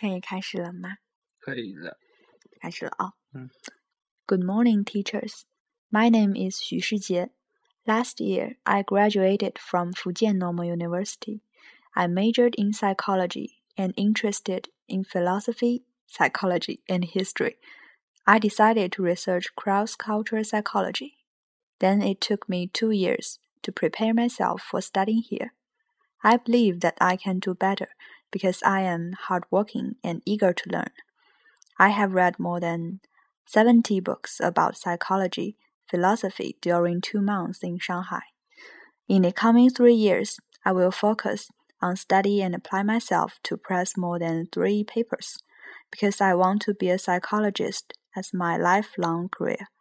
可以开始了吗？可以了。开始了啊。嗯。Good morning, teachers. My name is Xu Shijie. Last year, I graduated from Fujian Normal University. I majored in psychology and interested in philosophy, psychology, and history. I decided to research cross-cultural psychology. Then it took me two years to prepare myself for studying here. I believe that I can do better because I am hardworking and eager to learn. I have read more than 70 books about psychology, philosophy during two months in Shanghai. In the coming three years, I will focus on study and apply myself to press more than three papers because I want to be a psychologist as my lifelong career. 嗯，